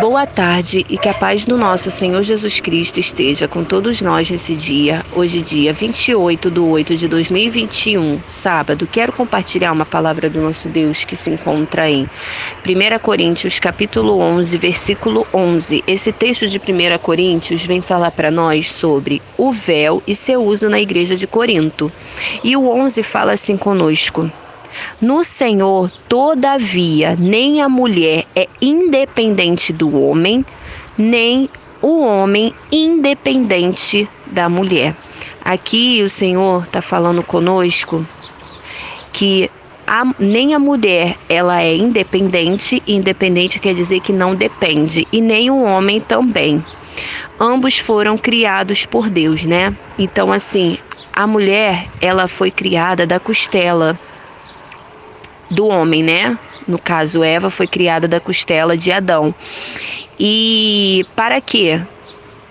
Boa tarde e que a paz do nosso Senhor Jesus Cristo esteja com todos nós nesse dia, hoje dia 28 de 8 de 2021, sábado. Quero compartilhar uma palavra do nosso Deus que se encontra em 1 Coríntios capítulo 11, versículo 11. Esse texto de 1 Coríntios vem falar para nós sobre o véu e seu uso na igreja de Corinto. E o 11 fala assim conosco: no Senhor, todavia, nem a mulher é independente do homem, nem o homem independente da mulher. Aqui o Senhor está falando conosco que a, nem a mulher ela é independente, independente quer dizer que não depende, e nem o homem também. Ambos foram criados por Deus, né? Então assim, a mulher ela foi criada da costela do homem, né? No caso, Eva foi criada da costela de Adão. E para quê?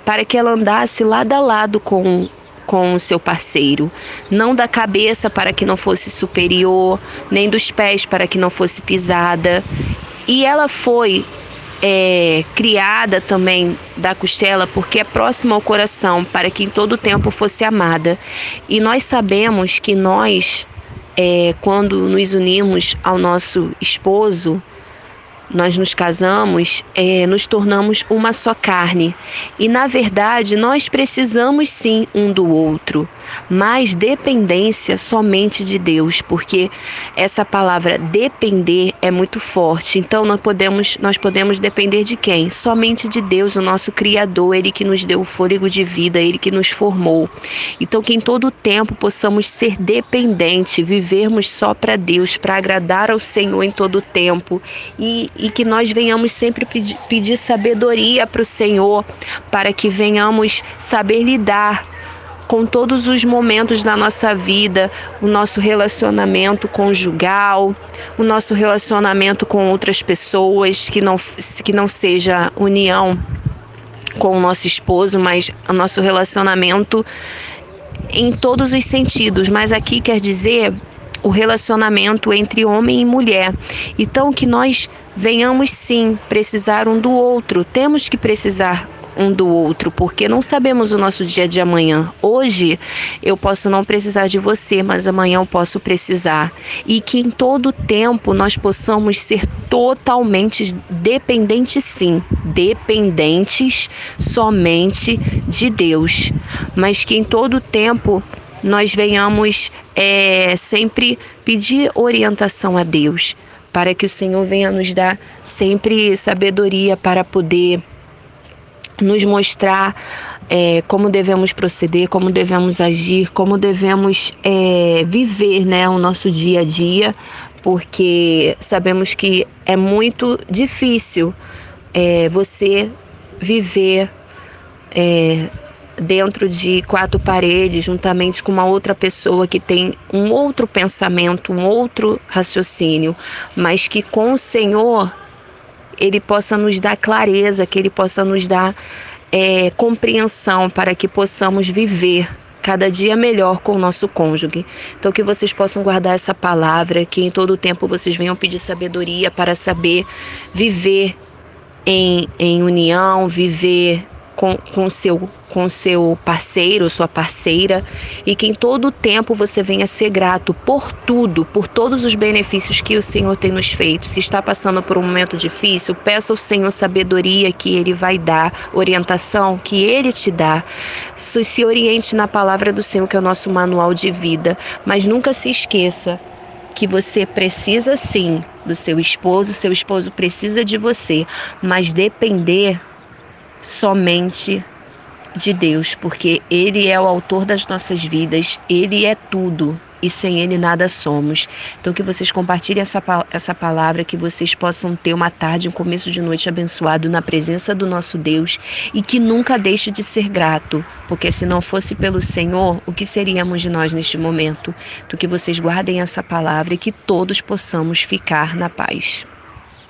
Para que ela andasse lado a lado com com o seu parceiro, não da cabeça para que não fosse superior, nem dos pés para que não fosse pisada. E ela foi é, criada também da costela porque é próxima ao coração, para que em todo tempo fosse amada. E nós sabemos que nós é, quando nos unimos ao nosso esposo, nós nos casamos, é, nos tornamos uma só carne. E na verdade, nós precisamos sim um do outro mas dependência somente de Deus, porque essa palavra depender é muito forte. Então nós podemos nós podemos depender de quem? Somente de Deus, o nosso criador, ele que nos deu o fôlego de vida, ele que nos formou. Então que em todo tempo possamos ser dependentes, vivermos só para Deus, para agradar ao Senhor em todo tempo e, e que nós venhamos sempre pedir, pedir sabedoria para o Senhor, para que venhamos saber lidar com todos os momentos da nossa vida, o nosso relacionamento conjugal, o nosso relacionamento com outras pessoas, que não, que não seja união com o nosso esposo, mas o nosso relacionamento em todos os sentidos. Mas aqui quer dizer o relacionamento entre homem e mulher. Então que nós venhamos sim precisar um do outro, temos que precisar um do outro, porque não sabemos o nosso dia de amanhã. Hoje eu posso não precisar de você, mas amanhã eu posso precisar. E que em todo tempo nós possamos ser totalmente dependentes, sim, dependentes somente de Deus, mas que em todo tempo nós venhamos é, sempre pedir orientação a Deus, para que o Senhor venha nos dar sempre sabedoria para poder nos mostrar é, como devemos proceder, como devemos agir, como devemos é, viver né, o nosso dia a dia, porque sabemos que é muito difícil é, você viver é, dentro de quatro paredes, juntamente com uma outra pessoa que tem um outro pensamento, um outro raciocínio, mas que com o Senhor ele possa nos dar clareza, que ele possa nos dar é, compreensão para que possamos viver cada dia melhor com o nosso cônjuge. Então que vocês possam guardar essa palavra, que em todo tempo vocês venham pedir sabedoria para saber viver em, em união, viver com, com seu com seu parceiro, sua parceira, e que em todo o tempo você venha ser grato por tudo, por todos os benefícios que o Senhor tem nos feito. Se está passando por um momento difícil, peça ao Senhor sabedoria que Ele vai dar, orientação que Ele te dá. Se oriente na palavra do Senhor, que é o nosso manual de vida, mas nunca se esqueça que você precisa sim do seu esposo, seu esposo precisa de você, mas depender somente de Deus, porque Ele é o autor das nossas vidas, Ele é tudo e sem Ele nada somos. Então, que vocês compartilhem essa, essa palavra, que vocês possam ter uma tarde, um começo de noite abençoado na presença do nosso Deus e que nunca deixe de ser grato, porque se não fosse pelo Senhor, o que seríamos de nós neste momento? Então, que vocês guardem essa palavra e que todos possamos ficar na paz.